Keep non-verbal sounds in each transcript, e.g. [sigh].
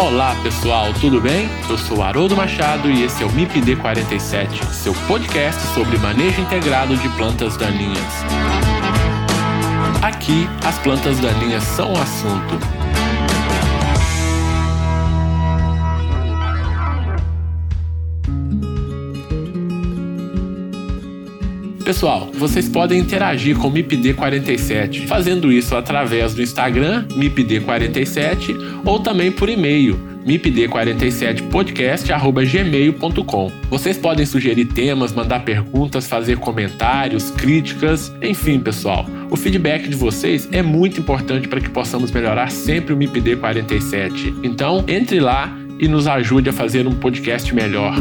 Olá pessoal, tudo bem? Eu sou Haroldo Machado e esse é o MIPD 47, seu podcast sobre manejo integrado de plantas daninhas. Aqui, as plantas daninhas são o assunto. Pessoal, vocês podem interagir com o MIPD47, fazendo isso através do Instagram, MIPD47, ou também por e-mail, mipd47podcast@gmail.com. Vocês podem sugerir temas, mandar perguntas, fazer comentários, críticas, enfim, pessoal. O feedback de vocês é muito importante para que possamos melhorar sempre o MIPD 47. Então, entre lá e nos ajude a fazer um podcast melhor.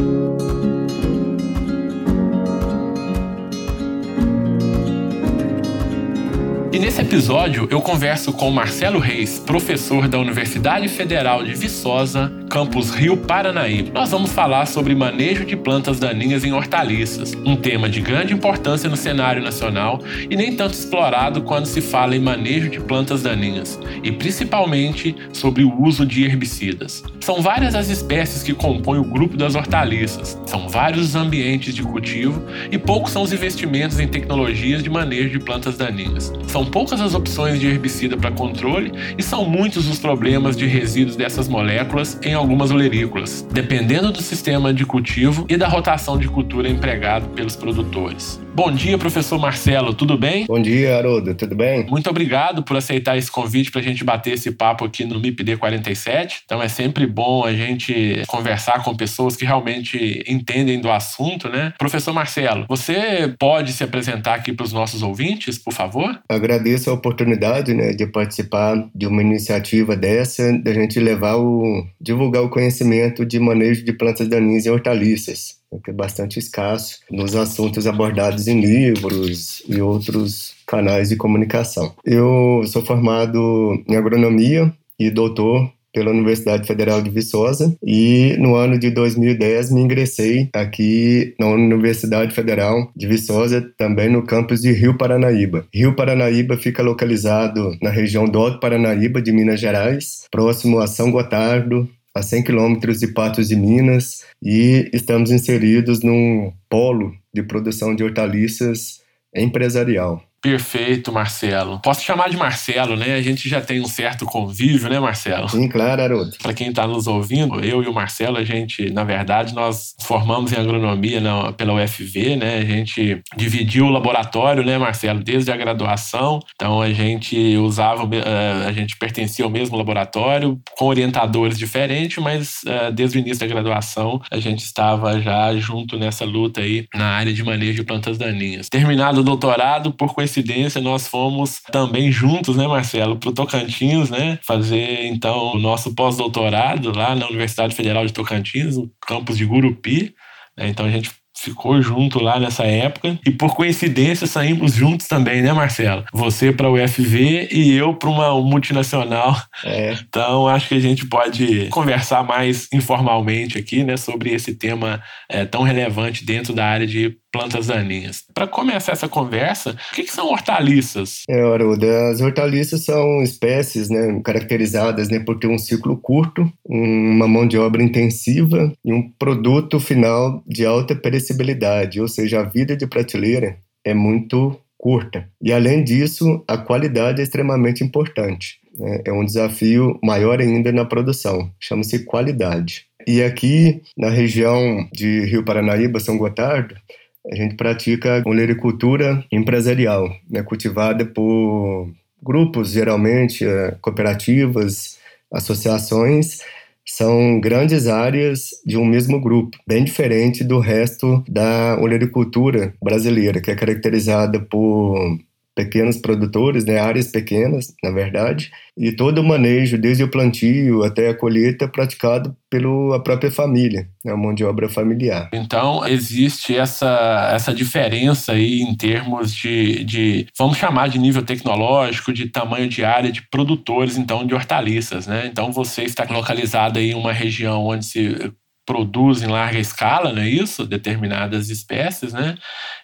E nesse episódio eu converso com Marcelo Reis, professor da Universidade Federal de Viçosa, campus Rio Paranaíba. Nós vamos falar sobre manejo de plantas daninhas em hortaliças, um tema de grande importância no cenário nacional e nem tanto explorado quando se fala em manejo de plantas daninhas, e principalmente sobre o uso de herbicidas. São várias as espécies que compõem o grupo das hortaliças, são vários os ambientes de cultivo e poucos são os investimentos em tecnologias de manejo de plantas daninhas. São poucas as opções de herbicida para controle e são muitos os problemas de resíduos dessas moléculas em algumas olerícolas, dependendo do sistema de cultivo e da rotação de cultura empregado pelos produtores. Bom dia, professor Marcelo, tudo bem? Bom dia, Haroldo, tudo bem? Muito obrigado por aceitar esse convite para a gente bater esse papo aqui no MIPD 47. Então é sempre bom a gente conversar com pessoas que realmente entendem do assunto, né? Professor Marcelo, você pode se apresentar aqui para os nossos ouvintes, por favor? Agradeço a oportunidade né, de participar de uma iniciativa dessa, da gente levar o. divulgar o conhecimento de manejo de plantas daninhas e hortaliças que é bastante escasso nos assuntos abordados em livros e outros canais de comunicação. Eu sou formado em agronomia e doutor pela Universidade Federal de Viçosa e no ano de 2010 me ingressei aqui na Universidade Federal de Viçosa, também no campus de Rio Paranaíba. Rio Paranaíba fica localizado na região do Alto Paranaíba de Minas Gerais, próximo a São Gotardo, a 100 quilômetros de Patos de Minas e estamos inseridos num polo de produção de hortaliças empresarial. Perfeito, Marcelo. Posso chamar de Marcelo, né? A gente já tem um certo convívio, né, Marcelo? Sim, claro, Haroldo. Para quem está nos ouvindo, eu e o Marcelo, a gente, na verdade, nós formamos em agronomia na, pela UFV, né? A gente dividiu o laboratório, né, Marcelo, desde a graduação. Então a gente usava, eh, a gente pertencia ao mesmo laboratório, com orientadores diferentes, mas eh, desde o início da graduação a gente estava já junto nessa luta aí na área de manejo de plantas daninhas. Terminado o doutorado, por coincidência, coincidência, nós fomos também juntos, né, Marcelo, para o Tocantins, né, fazer então o nosso pós-doutorado lá na Universidade Federal de Tocantins, no campus de Gurupi. Né, então a gente ficou junto lá nessa época e por coincidência saímos juntos também, né, Marcelo? Você para o UFV e eu para uma multinacional. É. Então acho que a gente pode conversar mais informalmente aqui, né, sobre esse tema é, tão relevante dentro da área de plantas daninhas. Para começar essa conversa, o que, que são hortaliças? É, Aruda, as hortaliças são espécies né, caracterizadas né, por ter um ciclo curto, uma mão de obra intensiva e um produto final de alta perecibilidade, ou seja, a vida de prateleira é muito curta. E além disso, a qualidade é extremamente importante. Né? É um desafio maior ainda na produção, chama-se qualidade. E aqui na região de Rio Paranaíba, São Gotardo, a gente pratica olericultura empresarial, né, cultivada por grupos, geralmente é, cooperativas, associações, são grandes áreas de um mesmo grupo, bem diferente do resto da olericultura brasileira, que é caracterizada por pequenos produtores, né, áreas pequenas, na verdade, e todo o manejo, desde o plantio até a colheita, é praticado pela própria família, a mão de obra familiar. Então, existe essa, essa diferença aí em termos de, de, vamos chamar de nível tecnológico, de tamanho de área de produtores, então, de hortaliças, né? Então, você está localizado aí em uma região onde se produz em larga escala, não é isso? Determinadas espécies, né?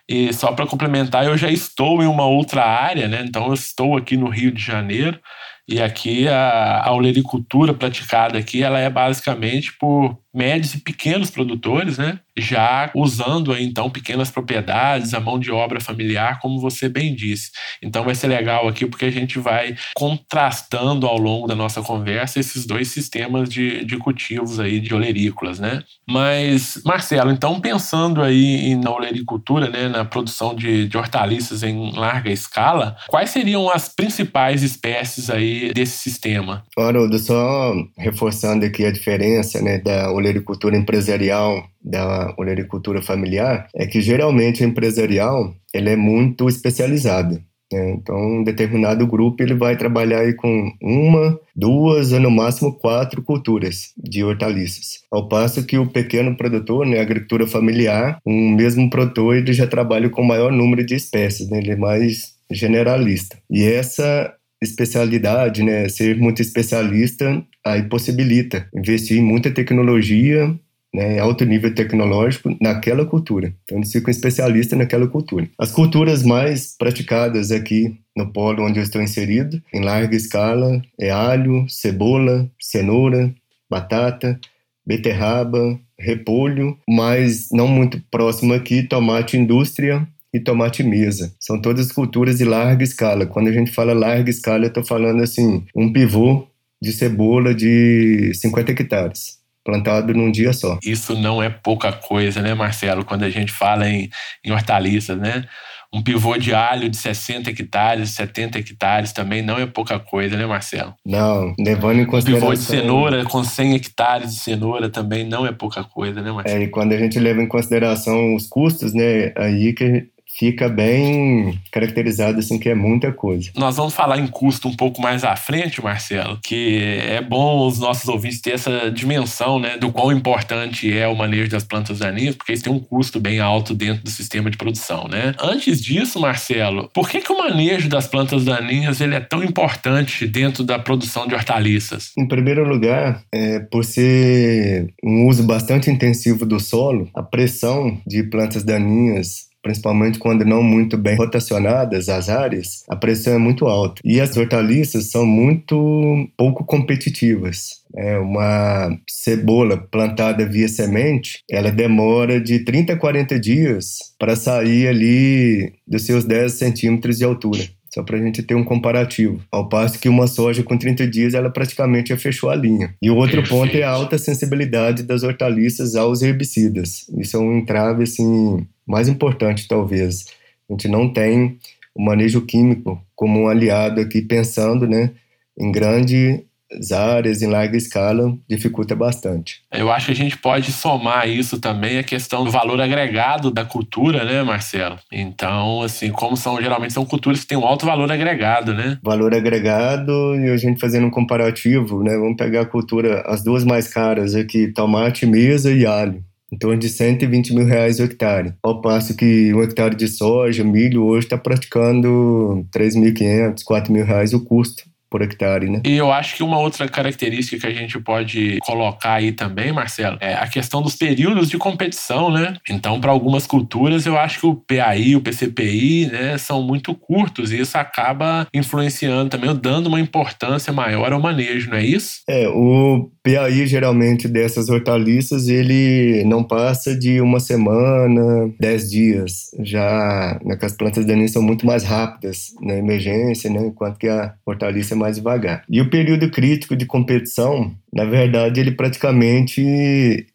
E só para complementar, eu já estou em uma outra área, né? Então eu estou aqui no Rio de Janeiro E aqui a, a olericultura praticada aqui, ela é basicamente por médios e pequenos produtores, né? já usando aí, então pequenas propriedades, a mão de obra familiar, como você bem disse. Então vai ser legal aqui porque a gente vai contrastando ao longo da nossa conversa esses dois sistemas de, de cultivos aí de olerícolas, né? Mas, Marcelo, então pensando aí na olericultura, né, na produção de, de hortaliças em larga escala, quais seriam as principais espécies aí desse sistema? Haroldo, só reforçando aqui a diferença né, da olericultura empresarial da olericultura familiar é que geralmente a empresarial ele é muito especializada. Né? Então, um determinado grupo ele vai trabalhar aí com uma, duas ou no máximo quatro culturas de hortaliças. Ao passo que o pequeno produtor, né, agricultura familiar, um mesmo produtor ele já trabalha com maior número de espécies, né? ele é mais generalista. E essa especialidade, né, ser muito especialista, aí possibilita investir em muita tecnologia né, alto nível tecnológico naquela cultura. Então, eles ficam especialistas naquela cultura. As culturas mais praticadas aqui no polo onde eu estou inserido, em larga escala, é alho, cebola, cenoura, batata, beterraba, repolho, mas não muito próximo aqui, tomate indústria e tomate mesa. São todas culturas de larga escala. Quando a gente fala larga escala, eu estou falando assim, um pivô de cebola de 50 hectares plantado num dia só. Isso não é pouca coisa, né, Marcelo? Quando a gente fala em, em hortaliças, né? Um pivô de alho de 60 hectares, 70 hectares também não é pouca coisa, né, Marcelo? Não, levando em consideração... Um pivô de cenoura com 100 hectares de cenoura também não é pouca coisa, né, Marcelo? É, e quando a gente leva em consideração os custos, né, aí que fica bem caracterizado assim que é muita coisa. Nós vamos falar em custo um pouco mais à frente, Marcelo, que é bom os nossos ouvintes ter essa dimensão, né, do quão importante é o manejo das plantas daninhas, porque isso tem um custo bem alto dentro do sistema de produção, né? Antes disso, Marcelo, por que que o manejo das plantas daninhas ele é tão importante dentro da produção de hortaliças? Em primeiro lugar, é, por ser um uso bastante intensivo do solo, a pressão de plantas daninhas principalmente quando não muito bem rotacionadas as áreas, a pressão é muito alta. E as hortaliças são muito pouco competitivas. É uma cebola plantada via semente, ela demora de 30 a 40 dias para sair ali dos seus 10 centímetros de altura só para a gente ter um comparativo. Ao passo que uma soja com 30 dias, ela praticamente já fechou a linha. E o outro Perfeito. ponto é a alta sensibilidade das hortaliças aos herbicidas. Isso é um entrave, assim, mais importante, talvez. A gente não tem o manejo químico como um aliado aqui, pensando né, em grande áreas em larga escala dificulta bastante. Eu acho que a gente pode somar isso também a questão do valor agregado da cultura, né, Marcelo? Então, assim, como são geralmente são culturas que têm um alto valor agregado, né? Valor agregado e a gente fazendo um comparativo, né? Vamos pegar a cultura, as duas mais caras aqui, tomate, mesa e alho em torno de 120 mil reais o hectare. Ao passo que um hectare de soja, milho, hoje está praticando 3.500, 4 mil reais o custo por hectare, né? E eu acho que uma outra característica que a gente pode colocar aí também, Marcelo, é a questão dos períodos de competição, né? Então, para algumas culturas, eu acho que o PAI, o PCPI, né, são muito curtos e isso acaba influenciando também, dando uma importância maior ao manejo, não é isso? É, o PAI geralmente dessas hortaliças, ele não passa de uma semana, dez dias. Já né, que as plantas daninhas são muito mais rápidas na emergência, né, enquanto que a hortaliça é mais devagar. E o período crítico de competição, na verdade, ele praticamente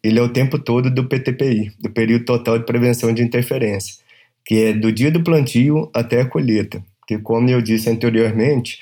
ele é o tempo todo do PTPI, do período total de prevenção de interferência, que é do dia do plantio até a colheita. Que, como eu disse anteriormente,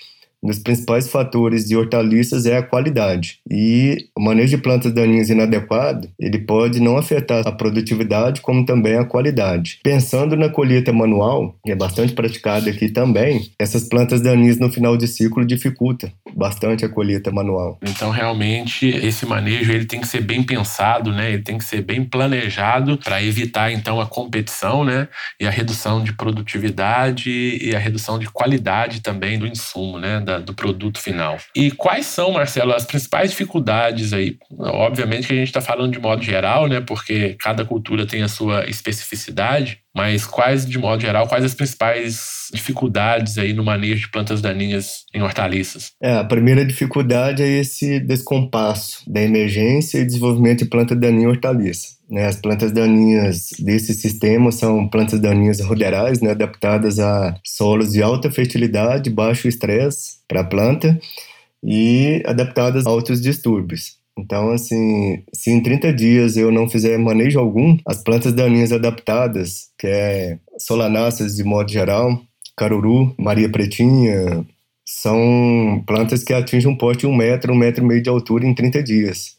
um dos principais fatores de hortaliças é a qualidade. E o manejo de plantas daninhas inadequado, ele pode não afetar a produtividade, como também a qualidade. Pensando na colheita manual, que é bastante praticada aqui também, essas plantas daninhas no final de ciclo dificulta bastante a colheita manual. Então, realmente, esse manejo ele tem que ser bem pensado, né? Ele tem que ser bem planejado para evitar então a competição, né? E a redução de produtividade e a redução de qualidade também do insumo, né? Da, do produto final. E quais são, Marcelo, as principais dificuldades aí? Obviamente que a gente está falando de modo geral, né? Porque cada cultura tem a sua especificidade, mas quais, de modo geral, quais as principais dificuldades aí no manejo de plantas daninhas em hortaliças? É, a primeira dificuldade é esse descompasso da emergência e desenvolvimento de planta daninha em hortaliça. Né, as plantas daninhas desse sistema são plantas daninhas ruderais, né, adaptadas a solos de alta fertilidade, baixo estresse para a planta e adaptadas a outros distúrbios. Então, assim, se em 30 dias eu não fizer manejo algum, as plantas daninhas adaptadas, que é solanáceas de modo geral, caruru, maria pretinha, são plantas que atingem um porte de um metro, um metro e meio de altura em 30 dias.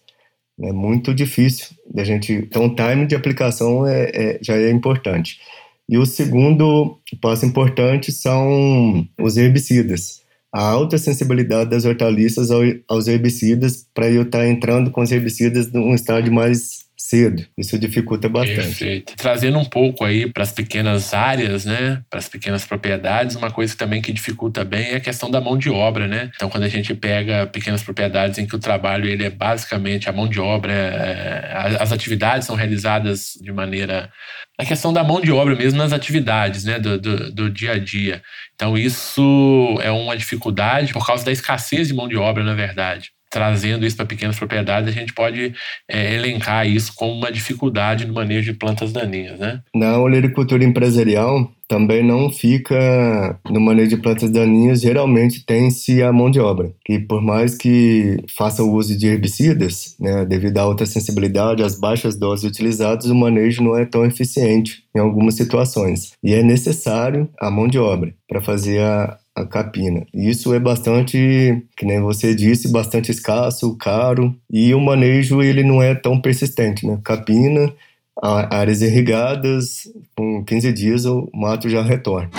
É muito difícil da gente. Então, o time de aplicação é, é, já é importante. E o segundo passo importante são os herbicidas. A alta sensibilidade das hortaliças aos herbicidas para eu estar tá entrando com os herbicidas num estágio mais cedo. Isso dificulta bastante. Perfeito. Trazendo um pouco aí para as pequenas áreas, né, para as pequenas propriedades, uma coisa também que dificulta bem é a questão da mão de obra, né? Então, quando a gente pega pequenas propriedades em que o trabalho ele é basicamente a mão de obra, é, as atividades são realizadas de maneira a questão da mão de obra mesmo nas atividades, né, do, do, do dia a dia. Então, isso é uma dificuldade por causa da escassez de mão de obra, na verdade trazendo isso para pequenas propriedades, a gente pode é, elencar isso como uma dificuldade no manejo de plantas daninhas, né? Na olericultura empresarial, também não fica no manejo de plantas daninhas, geralmente tem-se a mão de obra, que por mais que faça o uso de herbicidas, né, devido à alta sensibilidade, às baixas doses utilizadas, o manejo não é tão eficiente em algumas situações. E é necessário a mão de obra para fazer a, a capina. Isso é bastante, que nem você disse, bastante escasso, caro e o manejo ele não é tão persistente, né? Capina, áreas irrigadas, com 15 dias o mato já retorna.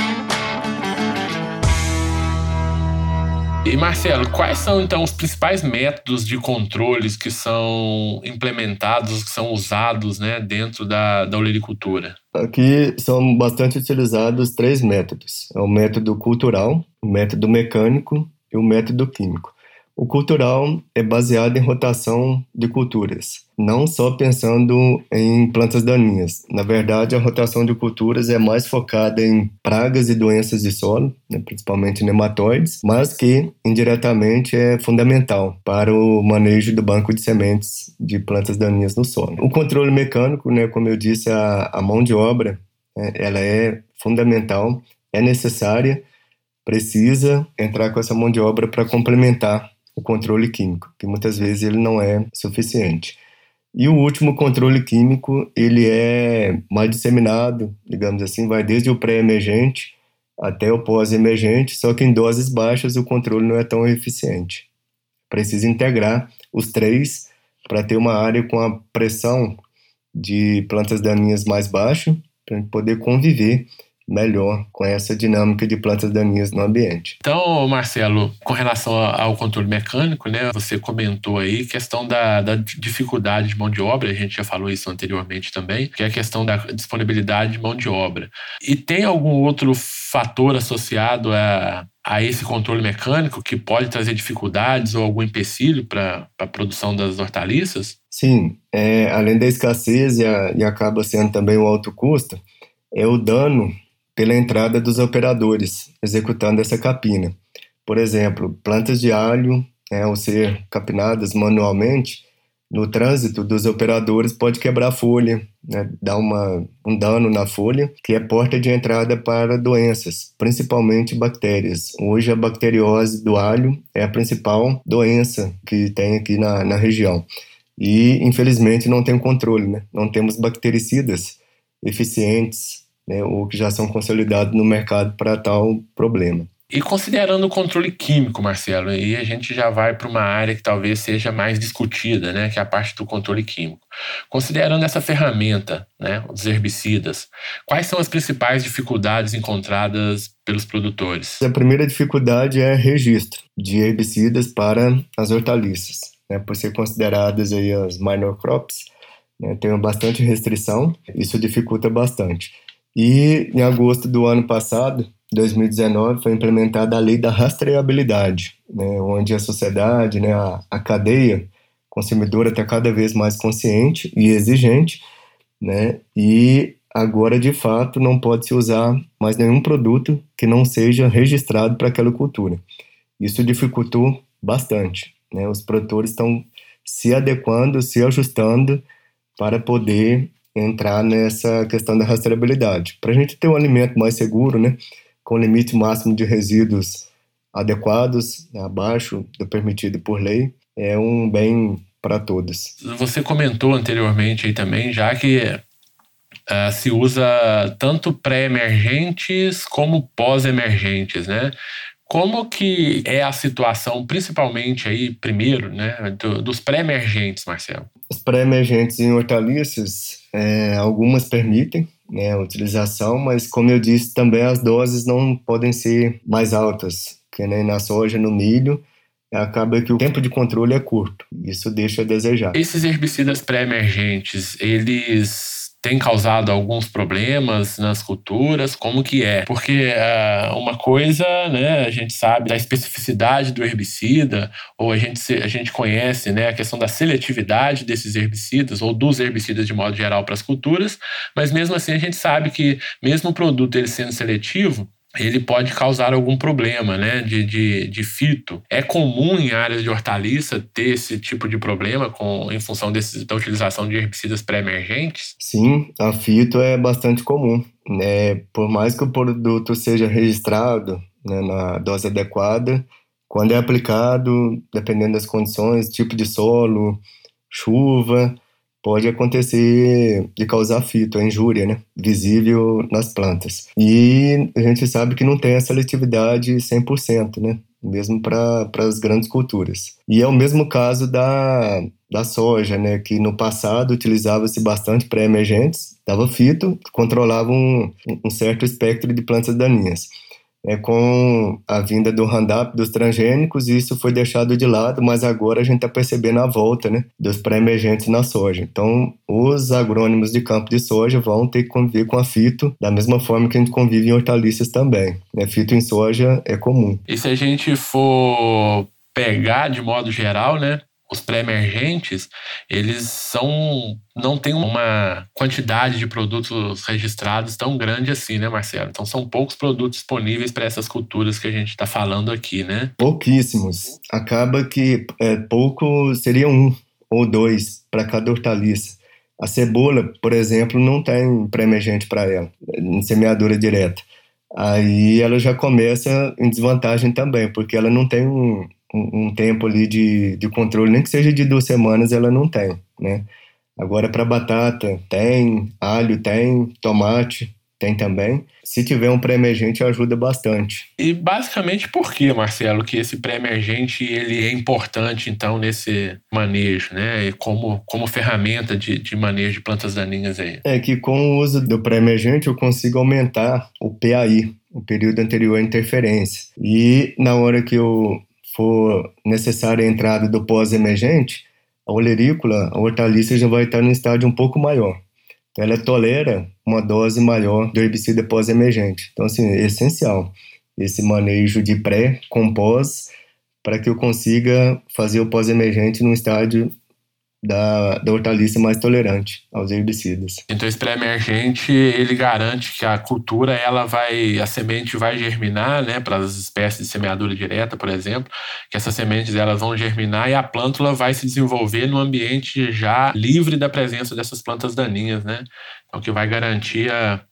E Marcelo, quais são então os principais métodos de controles que são implementados, que são usados né, dentro da, da olericultura? Aqui são bastante utilizados três métodos: é o método cultural, o método mecânico e o método químico. O cultural é baseado em rotação de culturas, não só pensando em plantas daninhas. Na verdade, a rotação de culturas é mais focada em pragas e doenças de solo, né, principalmente nematóides, mas que indiretamente é fundamental para o manejo do banco de sementes de plantas daninhas no solo. O controle mecânico, né, como eu disse, a, a mão de obra, né, ela é fundamental, é necessária, precisa entrar com essa mão de obra para complementar o controle químico, que muitas vezes ele não é suficiente. E o último controle químico, ele é mais disseminado, digamos assim, vai desde o pré-emergente até o pós-emergente, só que em doses baixas o controle não é tão eficiente. Precisa integrar os três para ter uma área com a pressão de plantas daninhas mais baixa, para poder conviver melhor com essa dinâmica de plantas daninhas no ambiente. Então, Marcelo, com relação ao controle mecânico, né, você comentou aí questão da, da dificuldade de mão de obra, a gente já falou isso anteriormente também, que é a questão da disponibilidade de mão de obra. E tem algum outro fator associado a, a esse controle mecânico que pode trazer dificuldades ou algum empecilho para a produção das hortaliças? Sim, é, além da escassez e, a, e acaba sendo também o alto custo, é o dano pela entrada dos operadores executando essa capina. Por exemplo, plantas de alho, né, ao ser capinadas manualmente, no trânsito dos operadores pode quebrar a folha, né, dar uma, um dano na folha, que é porta de entrada para doenças, principalmente bactérias. Hoje a bacteriose do alho é a principal doença que tem aqui na, na região. E, infelizmente, não tem controle, né? não temos bactericidas eficientes né, ou que já são consolidados no mercado para tal problema. E considerando o controle químico, Marcelo, aí a gente já vai para uma área que talvez seja mais discutida, né, que é a parte do controle químico. Considerando essa ferramenta, né, os herbicidas, quais são as principais dificuldades encontradas pelos produtores? A primeira dificuldade é registro de herbicidas para as hortaliças, né, por ser consideradas aí as minor crops, né, tem bastante restrição, isso dificulta bastante. E em agosto do ano passado, 2019, foi implementada a lei da rastreabilidade, né, onde a sociedade, né, a, a cadeia consumidora está cada vez mais consciente e exigente, né, e agora de fato não pode se usar mais nenhum produto que não seja registrado para aquela cultura. Isso dificultou bastante. Né? Os produtores estão se adequando, se ajustando para poder entrar nessa questão da rastreabilidade. Para a gente ter um alimento mais seguro, né, com limite máximo de resíduos adequados, né, abaixo do permitido por lei, é um bem para todos. Você comentou anteriormente aí também, já que uh, se usa tanto pré-emergentes como pós-emergentes, né? Como que é a situação, principalmente aí, primeiro, né, do, dos pré-emergentes, Marcelo? Pré-emergentes em hortaliças, é, algumas permitem né, a utilização, mas como eu disse, também as doses não podem ser mais altas, que nem na soja, no milho, acaba que o tempo de controle é curto. Isso deixa a desejar. Esses herbicidas pré-emergentes, eles tem causado alguns problemas nas culturas, como que é? Porque uh, uma coisa, né, a gente sabe da especificidade do herbicida, ou a gente, a gente conhece né, a questão da seletividade desses herbicidas, ou dos herbicidas de modo geral para as culturas, mas mesmo assim a gente sabe que mesmo o produto ele sendo seletivo, ele pode causar algum problema né, de, de, de, fito. É comum em áreas de hortaliça ter esse tipo de problema com, em função desse, da utilização de herbicidas pré-emergentes? Sim, a fito é bastante comum. Né? Por mais que o produto seja registrado né, na dose adequada, quando é aplicado, dependendo das condições, tipo de solo, chuva, pode acontecer de causar fito, injúria, né? Visível nas plantas. E a gente sabe que não tem a seletividade 100%, né? Mesmo para as grandes culturas. E é o mesmo caso da, da soja, né? Que no passado utilizava-se bastante pré-emergentes, dava fito, controlava um, um certo espectro de plantas daninhas é, com a vinda do Roundup, dos transgênicos, isso foi deixado de lado, mas agora a gente está percebendo a volta né, dos pré-emergentes na soja. Então, os agrônomos de campo de soja vão ter que conviver com a fito da mesma forma que a gente convive em hortaliças também. Né? Fito em soja é comum. E se a gente for pegar de modo geral, né, os pré-emergentes, eles são não tem uma quantidade de produtos registrados tão grande assim, né, Marcelo? Então são poucos produtos disponíveis para essas culturas que a gente está falando aqui, né? Pouquíssimos. Acaba que é, pouco seria um ou dois para cada hortaliça. A cebola, por exemplo, não tem pré-emergente para ela, em semeadura direta. Aí ela já começa em desvantagem também, porque ela não tem um, um, um tempo ali de, de controle, nem que seja de duas semanas, ela não tem, né? Agora, para batata, tem, alho tem, tomate tem também. Se tiver um pré-emergente, ajuda bastante. E basicamente por que, Marcelo, que esse pré-emergente ele é importante, então, nesse manejo, né? E como, como ferramenta de, de manejo de plantas daninhas aí? É que com o uso do pré-emergente eu consigo aumentar o PAI, o período anterior à interferência. E na hora que eu for necessária a entrada do pós-emergente, a olerícola, a hortaliça já vai estar num estágio um pouco maior. Ela tolera uma dose maior do herbicida pós-emergente. Então, assim, é essencial esse manejo de pré com pós para que eu consiga fazer o pós-emergente num estágio da, da hortaliça mais tolerante aos herbicidas. Então esse pré-emergente ele garante que a cultura ela vai a semente vai germinar, né, para as espécies de semeadura direta, por exemplo, que essas sementes elas vão germinar e a plântula vai se desenvolver no ambiente já livre da presença dessas plantas daninhas, né? Então que vai garantir a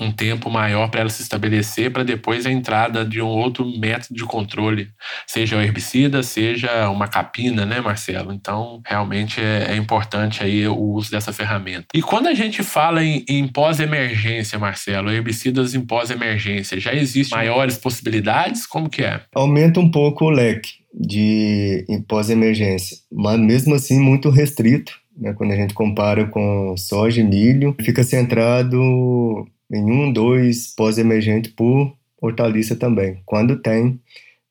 um tempo maior para ela se estabelecer, para depois a entrada de um outro método de controle, seja o herbicida, seja uma capina, né, Marcelo? Então, realmente é, é importante aí o uso dessa ferramenta. E quando a gente fala em, em pós-emergência, Marcelo, herbicidas em pós-emergência, já existem maiores possibilidades? Como que é? Aumenta um pouco o leque de pós-emergência, mas mesmo assim muito restrito, né, quando a gente compara com soja e milho, fica centrado em um, dois pós-emergentes por hortaliça também, quando tem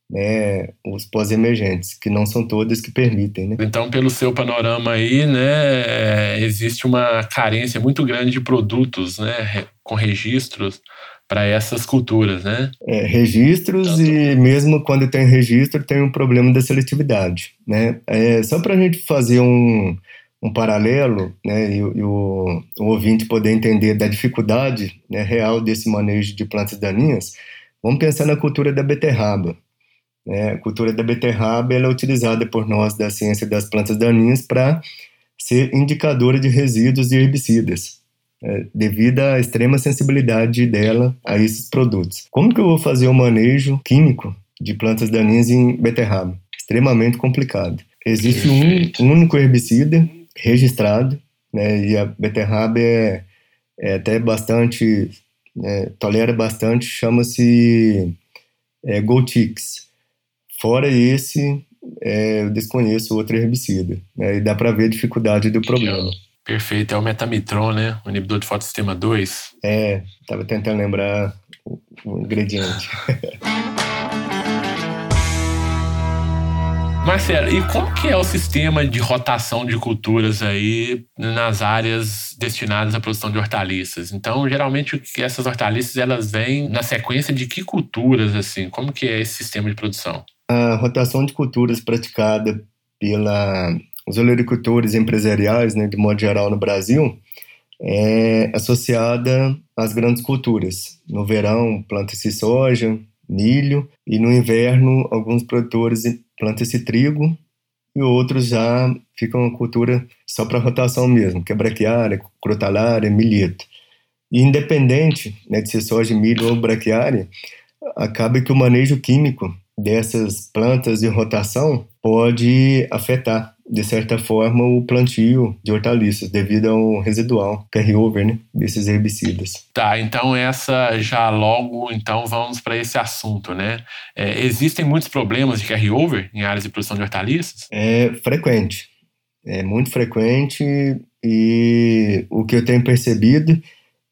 né, os pós-emergentes, que não são todas que permitem. Né? Então, pelo seu panorama aí, né, existe uma carência muito grande de produtos né, com registros para essas culturas, né? É, registros Tanto... e mesmo quando tem registro tem um problema da seletividade, né? É, só para a gente fazer um, um paralelo né, e, e o, o, ouvinte poder entender da dificuldade né, real desse manejo de plantas daninhas, vamos pensar na cultura da beterraba. Né? A cultura da beterraba é utilizada por nós da ciência das plantas daninhas para ser indicadora de resíduos e herbicidas, é, devido à extrema sensibilidade dela a esses produtos. Como que eu vou fazer o manejo químico de plantas daninhas em beterraba? Extremamente complicado. Existe um único herbicida registrado, né, e a beterraba é, é até bastante, é, tolera bastante, chama-se é, Goltix. Fora esse, é, eu desconheço outro herbicida, né, e dá para ver a dificuldade do problema. Perfeito, é o metamitron, né, o inibidor de fotossistema 2. É, estava tentando lembrar o, o ingrediente. [laughs] Marcelo, e como que é o sistema de rotação de culturas aí nas áreas destinadas à produção de hortaliças? Então, geralmente essas hortaliças elas vêm na sequência de que culturas assim? Como que é esse sistema de produção? A rotação de culturas praticada pela os olericultores empresariais, né, de modo geral no Brasil, é associada às grandes culturas. No verão, planta-se soja, milho, e no inverno, alguns produtores planta-se trigo e outros já ficam uma cultura só para rotação mesmo, que é braquiária, crotalária, milheto. E independente né, de ser soja, milho ou braquiária, acaba que o manejo químico dessas plantas de rotação pode afetar de certa forma, o plantio de hortaliças, devido ao residual carryover né, desses herbicidas. Tá, então essa já logo, então vamos para esse assunto, né? É, existem muitos problemas de carryover em áreas de produção de hortaliças? É frequente, é muito frequente e o que eu tenho percebido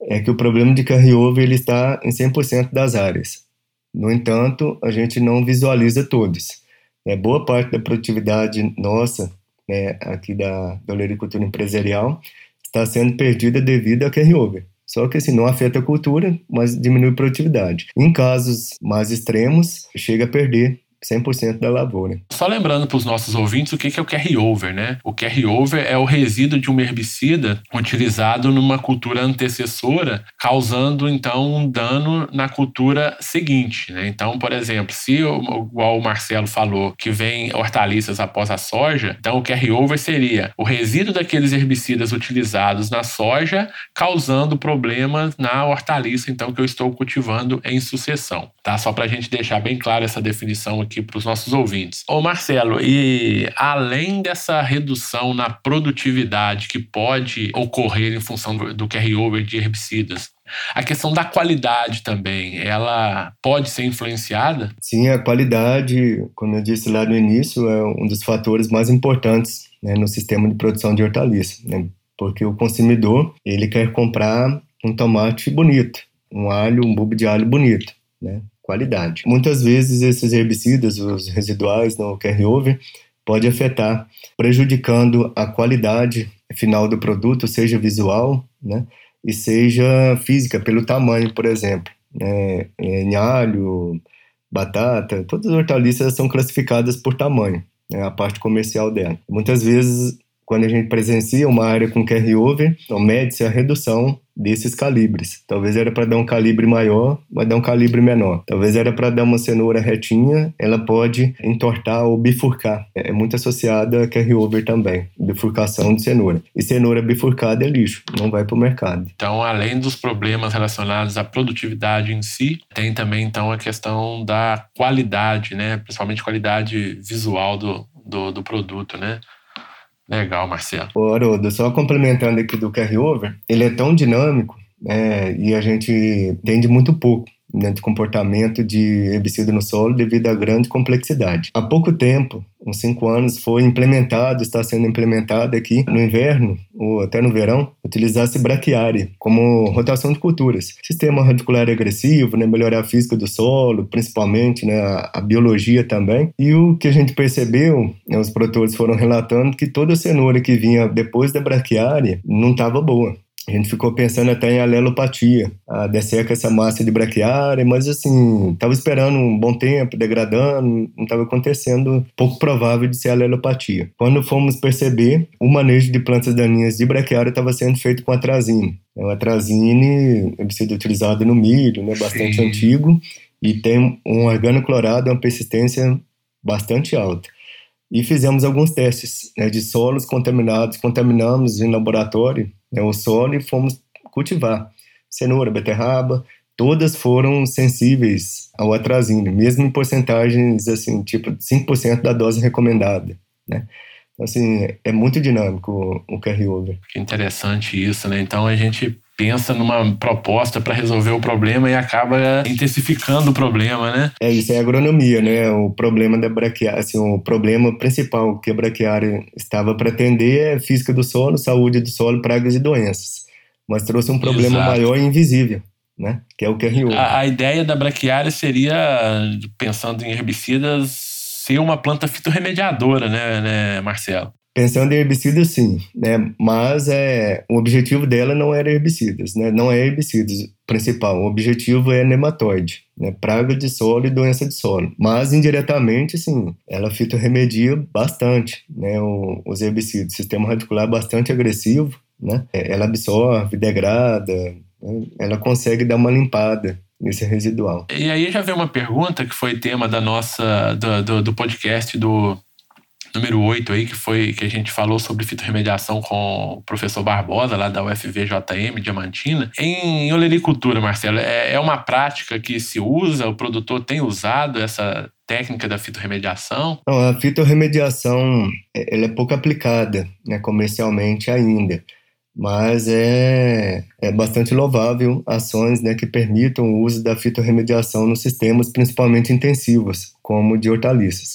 é que o problema de carryover ele está em 100% das áreas. No entanto, a gente não visualiza todos. É, boa parte da produtividade nossa né, aqui da, da olericultura empresarial está sendo perdida devido a carryover. Só que assim, não afeta a cultura, mas diminui a produtividade. Em casos mais extremos, chega a perder 100% da lavoura. Só lembrando para os nossos ouvintes o que é o carryover, né? O carryover é o resíduo de um herbicida utilizado numa cultura antecessora, causando então um dano na cultura seguinte, né? Então, por exemplo, se igual o Marcelo falou que vem hortaliças após a soja, então o carryover seria o resíduo daqueles herbicidas utilizados na soja, causando problemas na hortaliça então que eu estou cultivando em sucessão, tá? Só para a gente deixar bem claro essa definição aqui para os nossos ouvintes. Ô Marcelo, e além dessa redução na produtividade que pode ocorrer em função do carryover de herbicidas, a questão da qualidade também, ela pode ser influenciada? Sim, a qualidade, como eu disse lá no início, é um dos fatores mais importantes né, no sistema de produção de hortaliças, né? porque o consumidor ele quer comprar um tomate bonito, um alho, um bulbo de alho bonito, né? Qualidade. Muitas vezes esses herbicidas, os residuais no carryover, pode afetar, prejudicando a qualidade final do produto, seja visual, né, e seja física, pelo tamanho, por exemplo. Né, em alho, batata, todas as hortaliças são classificadas por tamanho, né, a parte comercial dela. Muitas vezes quando a gente presencia uma área com carryover, então mede-se a redução desses calibres. Talvez era para dar um calibre maior, vai dar um calibre menor. Talvez era para dar uma cenoura retinha, ela pode entortar ou bifurcar. É muito associada a carryover também, bifurcação de cenoura. E cenoura bifurcada é lixo, não vai para o mercado. Então, além dos problemas relacionados à produtividade em si, tem também então a questão da qualidade, né? Principalmente qualidade visual do, do, do produto, né? Legal, Marcelo. Ô, Haroldo, só complementando aqui do carryover, ele é tão dinâmico né, e a gente entende muito pouco né, de comportamento de herbicida no solo devido à grande complexidade. Há pouco tempo, uns cinco anos, foi implementado, está sendo implementado aqui no inverno ou até no verão, utilizar-se braquiária como rotação de culturas. Sistema radicular agressivo, né, melhorar a física do solo, principalmente né, a, a biologia também. E o que a gente percebeu, né, os produtores foram relatando que toda a cenoura que vinha depois da braquiária não estava boa a gente ficou pensando até em alelopatia, a desseca essa massa de braquiária, mas assim, estava esperando um bom tempo, degradando, não estava acontecendo, pouco provável de ser alelopatia. Quando fomos perceber, o manejo de plantas daninhas de braquiária estava sendo feito com atrazine. O atrazine ele sido utilizado no milho, né, bastante Sim. antigo, e tem um organoclorado, uma persistência bastante alta. E fizemos alguns testes né, de solos contaminados, contaminamos em laboratório né, o solo e fomos cultivar. Cenoura, beterraba, todas foram sensíveis ao atrazine, mesmo em porcentagens assim, tipo 5% da dose recomendada, né? Então, assim, é muito dinâmico o, o carryover. Que interessante isso, né? Então a gente pensa numa proposta para resolver o problema e acaba intensificando o problema, né? É isso, é agronomia, né? O problema da braquiária, assim, o problema principal que a braquiária estava para atender é física do solo, saúde do solo, pragas e doenças. Mas trouxe um problema Exato. maior e invisível, né? Que é o carryover. A, a ideia da braquiária seria, pensando em herbicidas, ser uma planta fitorremediadora, né, né Marcelo? Pensando em herbicidas, sim, né? Mas é, o objetivo dela não era herbicidas, né? Não é herbicidas principal. O objetivo é nematóide, né? Praga de solo e doença de solo. Mas indiretamente, sim, ela fitorremedia bastante, né? O, os herbicidas. Sistema radicular é bastante agressivo, né? É, ela absorve, degrada, né? ela consegue dar uma limpada nesse residual. E aí já veio uma pergunta que foi tema da nossa do, do, do podcast do número 8 aí, que foi que a gente falou sobre fitorremediação com o professor Barbosa, lá da UFVJM, Diamantina. Em olericultura, Marcelo, é, é uma prática que se usa, o produtor tem usado essa técnica da fitorremediação? Não, a fitorremediação é, ela é pouco aplicada né, comercialmente ainda mas é, é bastante louvável ações né, que permitam o uso da fitorremediação nos sistemas, principalmente intensivos, como de hortaliças.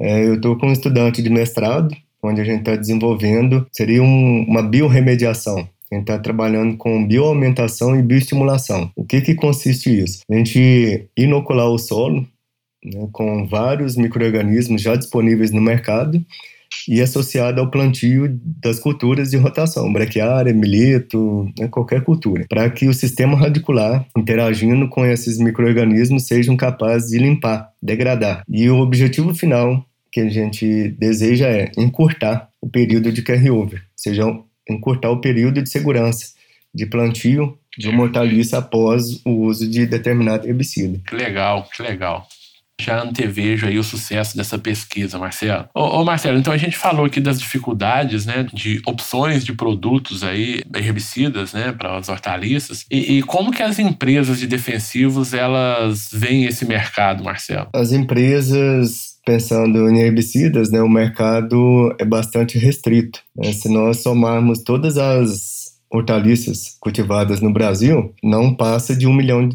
É, eu estou com um estudante de mestrado, onde a gente está desenvolvendo, seria um, uma biorremediação. A gente está trabalhando com bioaumentação e bioestimulação. O que, que consiste isso? A gente inocular o solo né, com vários micro-organismos já disponíveis no mercado e associado ao plantio das culturas de rotação, braquiária, milheto, né, qualquer cultura, para que o sistema radicular, interagindo com esses micro-organismos, sejam capazes de limpar, degradar. E o objetivo final que a gente deseja é encurtar o período de carryover, ou seja, encurtar o período de segurança de plantio de uma hortaliça após o uso de determinado herbicida. Que legal, que legal já antevejo aí o sucesso dessa pesquisa, Marcelo. Ô, ô, Marcelo, então a gente falou aqui das dificuldades, né, de opções de produtos aí, herbicidas, né, para as hortaliças. E, e, como que as empresas de defensivos, elas veem esse mercado, Marcelo? As empresas pensando em herbicidas, né, o mercado é bastante restrito. Né? Se nós somarmos todas as hortaliças cultivadas no Brasil, não passa de um milhão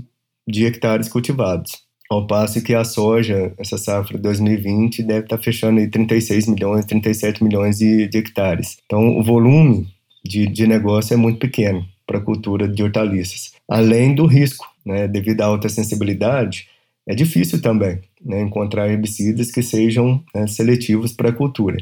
de hectares cultivados. Ao passo que a soja, essa safra 2020, deve estar fechando aí 36 milhões, 37 milhões de, de hectares. Então, o volume de, de negócio é muito pequeno para a cultura de hortaliças. Além do risco, né, devido à alta sensibilidade, é difícil também né, encontrar herbicidas que sejam né, seletivos para a cultura.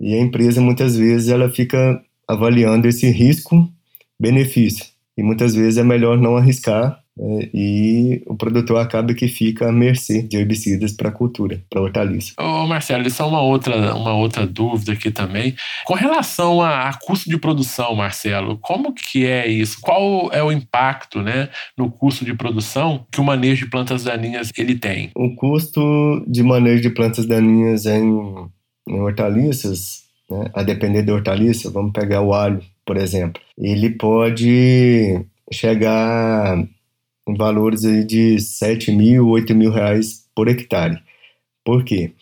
E a empresa, muitas vezes, ela fica avaliando esse risco-benefício. E muitas vezes é melhor não arriscar e o produtor acaba que fica à mercê de herbicidas para a cultura, para a hortaliça. Ô Marcelo, isso é uma outra, uma outra dúvida aqui também. Com relação a, a, custo de produção, Marcelo, como que é isso? Qual é o impacto né, no custo de produção que o manejo de plantas daninhas ele tem? O custo de manejo de plantas daninhas em, em hortaliças, né, a depender da hortaliça, vamos pegar o alho, por exemplo, ele pode chegar em valores de 7 mil, 8 mil reais por hectare. Por quê?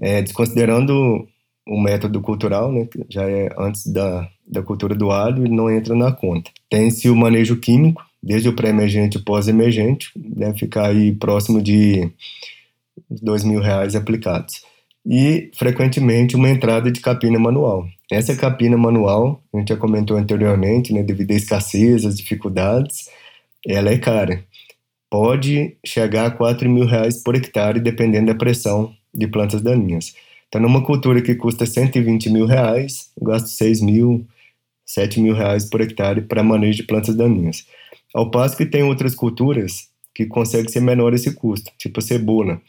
É, desconsiderando o método cultural, né, que já é antes da, da cultura do alho, ele não entra na conta. Tem-se o manejo químico, desde o pré-emergente e pós-emergente, deve ficar aí próximo de dois mil reais aplicados. E, frequentemente, uma entrada de capina manual. Essa capina manual, a gente já comentou anteriormente, né, devido à escassez, às dificuldades, ela é cara. Pode chegar a 4 mil reais por hectare, dependendo da pressão de plantas daninhas. Então, numa cultura que custa 120 mil reais, eu gasto 6 mil, 7 mil reais por hectare para manejo de plantas daninhas. Ao passo que tem outras culturas que conseguem ser menor esse custo, tipo a cebola.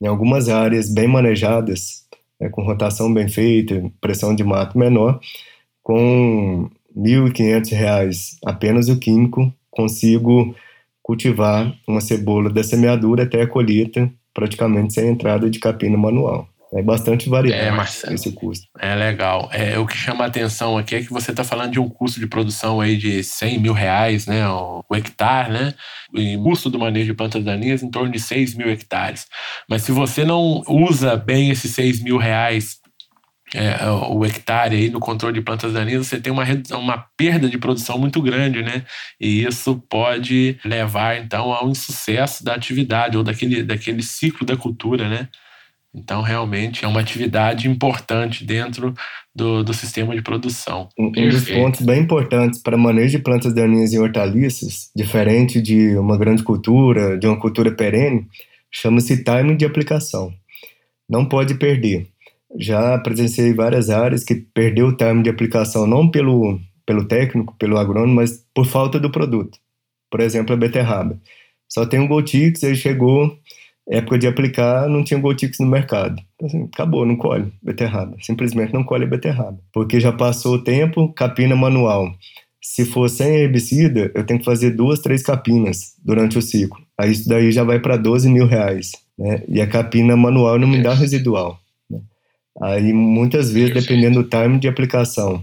Em algumas áreas bem manejadas, né, com rotação bem feita, pressão de mato menor, com R$ 1.500 apenas o químico, consigo cultivar uma cebola da semeadura até a colheita, praticamente sem entrada de capina manual. É bastante variável é, esse custo. É legal. É, o que chama a atenção aqui é que você está falando de um custo de produção aí de 100 mil reais, né, o, o hectare, né? E custo do manejo de plantas daninhas em torno de 6 mil hectares. Mas se você não usa bem esses 6 mil reais é, o hectare aí no controle de plantas daninhas, você tem uma, uma perda de produção muito grande, né? E isso pode levar, então, ao insucesso da atividade ou daquele, daquele ciclo da cultura, né? Então, realmente, é uma atividade importante dentro do, do sistema de produção. Um, um dos pontos bem importantes para manejo de plantas daninhas e hortaliças, diferente de uma grande cultura, de uma cultura perene, chama-se timing de aplicação. Não pode perder. Já presenciei várias áreas que perdeu o timing de aplicação não pelo, pelo técnico, pelo agrônomo, mas por falta do produto. Por exemplo, a beterraba. Só tem um Goltix, aí chegou época de aplicar, não tinha Goltix no mercado. Então, assim, acabou, não colhe beterraba. Simplesmente não colhe beterraba. Porque já passou o tempo, capina manual. Se for sem herbicida, eu tenho que fazer duas, três capinas durante o ciclo. Aí isso daí já vai para 12 mil reais. Né? E a capina manual não me dá residual. Aí muitas vezes, dependendo do time de aplicação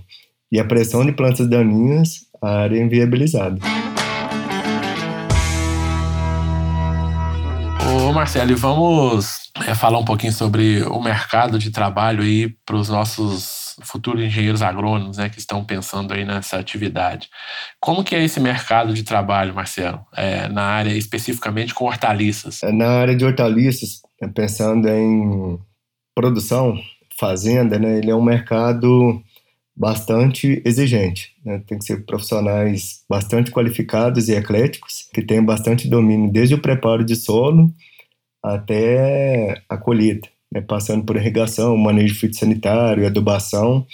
e a pressão de plantas daninhas, a área é inviabilizada. Ô Marcelo, e vamos é, falar um pouquinho sobre o mercado de trabalho aí para os nossos futuros engenheiros agrônomos, né, que estão pensando aí nessa atividade. Como que é esse mercado de trabalho, Marcelo, é, na área especificamente com hortaliças? É, na área de hortaliças, é, pensando em produção, fazenda, né, ele é um mercado bastante exigente. Né? Tem que ser profissionais bastante qualificados e ecléticos, que tenham bastante domínio desde o preparo de solo até a colheita, né? passando por irrigação, manejo fitossanitário, adubação.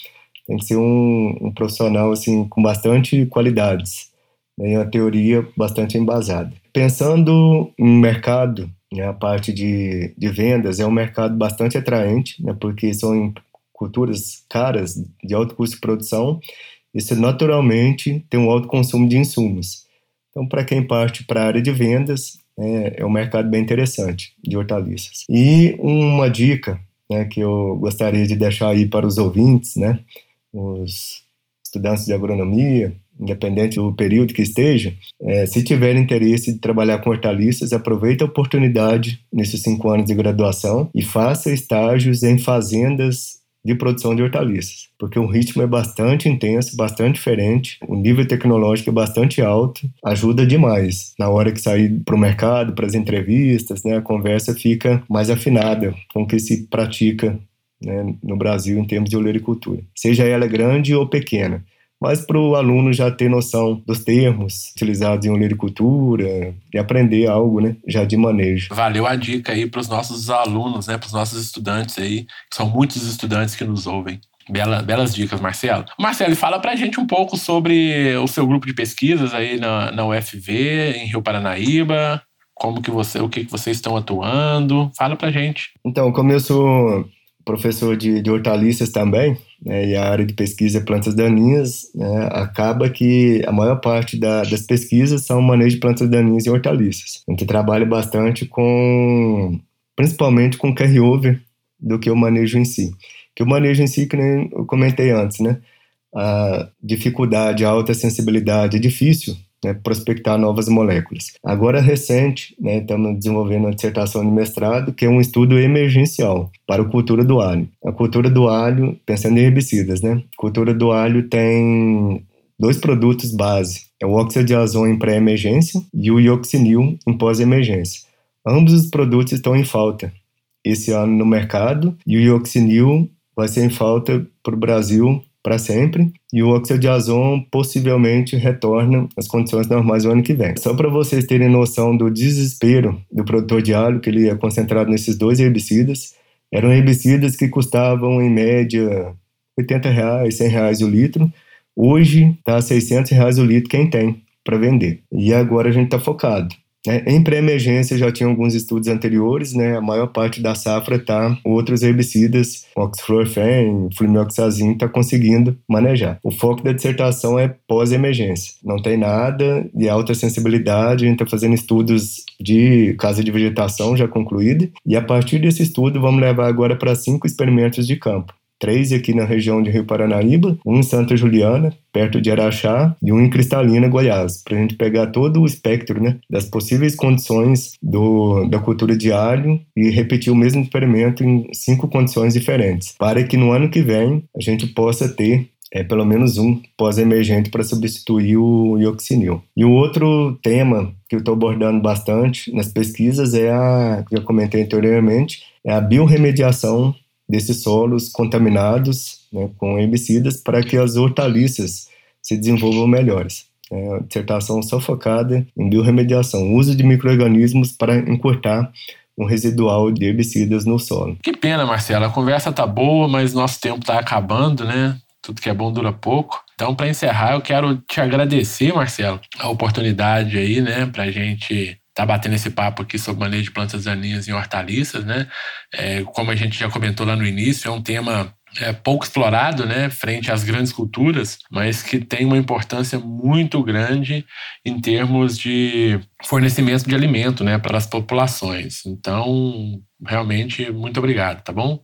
Tem que ser um, um profissional assim com bastante qualidades né? e uma teoria bastante embasada. Pensando em mercado, né? a parte de, de vendas é um mercado bastante atraente, né? porque são culturas caras de alto custo de produção, isso naturalmente tem um alto consumo de insumos. Então, para quem parte para a área de vendas, é, é um mercado bem interessante de hortaliças. E uma dica né, que eu gostaria de deixar aí para os ouvintes, né, os estudantes de agronomia, independente do período que esteja, é, se tiver interesse de trabalhar com hortaliças, aproveite a oportunidade nesses cinco anos de graduação e faça estágios em fazendas de produção de hortaliças, porque o ritmo é bastante intenso, bastante diferente, o nível tecnológico é bastante alto, ajuda demais. Na hora que sair para o mercado, para as entrevistas, né, a conversa fica mais afinada com o que se pratica né, no Brasil em termos de olericultura, seja ela grande ou pequena mas para o aluno já ter noção dos termos utilizados em olericultura e aprender algo, né, já de manejo. Valeu a dica aí para os nossos alunos, né, para os nossos estudantes aí, que são muitos estudantes que nos ouvem. Bela, belas dicas, Marcelo. Marcelo, fala para a gente um pouco sobre o seu grupo de pesquisas aí na, na UFV, em Rio Paranaíba, como que você, o que, que vocês estão atuando. Fala para a gente. Então, como eu sou professor de, de hortaliças também, né, e a área de pesquisa é plantas daninhas, né, acaba que a maior parte da, das pesquisas são manejo de plantas daninhas e hortaliças. A gente trabalha bastante com, principalmente com carryover do que o manejo em si. Que o manejo em si, que nem eu comentei antes, né, a dificuldade, a alta sensibilidade é difícil, né, prospectar novas moléculas. Agora, recente, né, estamos desenvolvendo uma dissertação de mestrado, que é um estudo emergencial para a cultura do alho. A cultura do alho, pensando em herbicidas, né? A cultura do alho tem dois produtos base, é o óxido de em pré-emergência e o ioxinil em pós-emergência. Ambos os produtos estão em falta esse ano no mercado e o ioxinil vai ser em falta para o Brasil para sempre e o ozônio possivelmente retorna às condições normais no ano que vem. Só para vocês terem noção do desespero do produtor de alho, que ele é concentrado nesses dois herbicidas, eram herbicidas que custavam em média 80 reais, 100 reais o litro, Hoje está a 600 reais o litro quem tem para vender. E agora a gente está focado né? Em pré-emergência já tinha alguns estudos anteriores, né? A maior parte da safra está outros herbicidas, oxflorfen, flumioxazin está conseguindo manejar. O foco da dissertação é pós-emergência. Não tem nada de alta sensibilidade, a gente está fazendo estudos de casa de vegetação já concluída e a partir desse estudo vamos levar agora para cinco experimentos de campo três aqui na região de Rio Paranaíba, um em Santa Juliana, perto de Araxá, e um em Cristalina, Goiás, para a gente pegar todo o espectro né, das possíveis condições do, da cultura de alho e repetir o mesmo experimento em cinco condições diferentes, para que no ano que vem a gente possa ter é pelo menos um pós-emergente para substituir o ioxinil. E o outro tema que eu estou abordando bastante nas pesquisas é a, que eu comentei anteriormente, é a biorremediação desses solos contaminados né, com herbicidas para que as hortaliças se desenvolvam melhores. É dissertação só focada em biorremediação, uso de micro-organismos para encurtar o residual de herbicidas no solo. Que pena, Marcelo. A conversa tá boa, mas nosso tempo está acabando, né? Tudo que é bom dura pouco. Então, para encerrar, eu quero te agradecer, Marcelo, a oportunidade aí, né, para a gente tá batendo esse papo aqui sobre manejo de plantas daninhas em hortaliças, né? É, como a gente já comentou lá no início, é um tema é, pouco explorado, né, frente às grandes culturas, mas que tem uma importância muito grande em termos de fornecimento de alimento, né, para as populações. Então, realmente, muito obrigado, tá bom?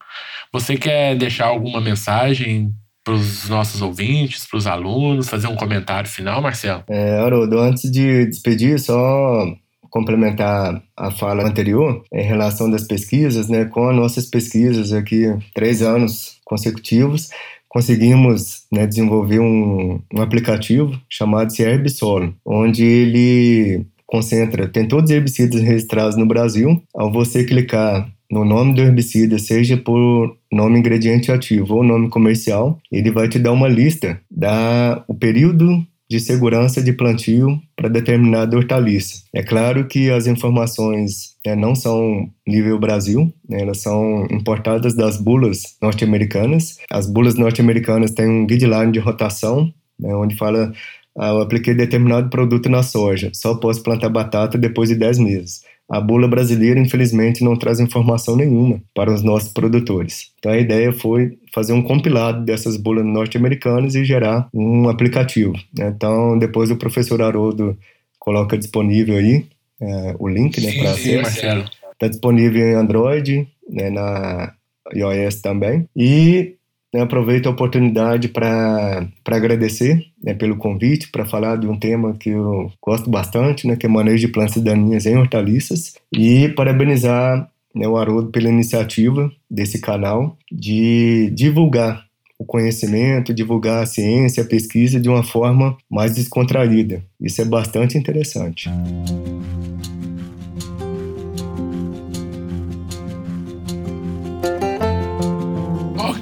Você quer deixar alguma mensagem para os nossos ouvintes, para os alunos, fazer um comentário final, Marcelo? É, Haroldo, antes de despedir, só complementar a fala anterior em relação das pesquisas, né, com as nossas pesquisas aqui, três anos consecutivos, conseguimos né, desenvolver um, um aplicativo chamado Herbisolo, onde ele concentra, tem todos os herbicidas registrados no Brasil. Ao você clicar no nome do herbicida, seja por nome ingrediente ativo ou nome comercial, ele vai te dar uma lista da o período de segurança de plantio para determinada hortaliça. É claro que as informações né, não são nível Brasil, né, elas são importadas das bulas norte-americanas. As bulas norte-americanas têm um guideline de rotação, né, onde fala ah, eu apliquei determinado produto na soja, só posso plantar batata depois de 10 meses. A bula brasileira, infelizmente, não traz informação nenhuma para os nossos produtores. Então a ideia foi fazer um compilado dessas bulas norte-americanas e gerar um aplicativo. Né? Então depois o professor Haroldo coloca disponível aí é, o link né, para acesso. Está disponível em Android, né, na iOS também. E né, aproveito a oportunidade para agradecer né, pelo convite, para falar de um tema que eu gosto bastante, né, que é manejo de plantas daninhas em hortaliças, e parabenizar né, o Haroldo pela iniciativa desse canal de divulgar o conhecimento, divulgar a ciência, a pesquisa de uma forma mais descontraída. Isso é bastante interessante.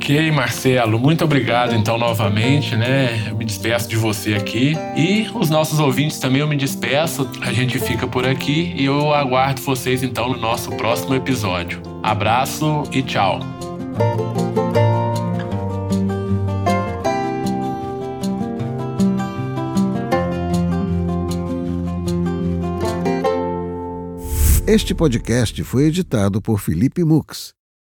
Ok, Marcelo, muito obrigado então novamente, né? Eu me despeço de você aqui e os nossos ouvintes também eu me despeço. A gente fica por aqui e eu aguardo vocês então no nosso próximo episódio. Abraço e tchau. Este podcast foi editado por Felipe Mux.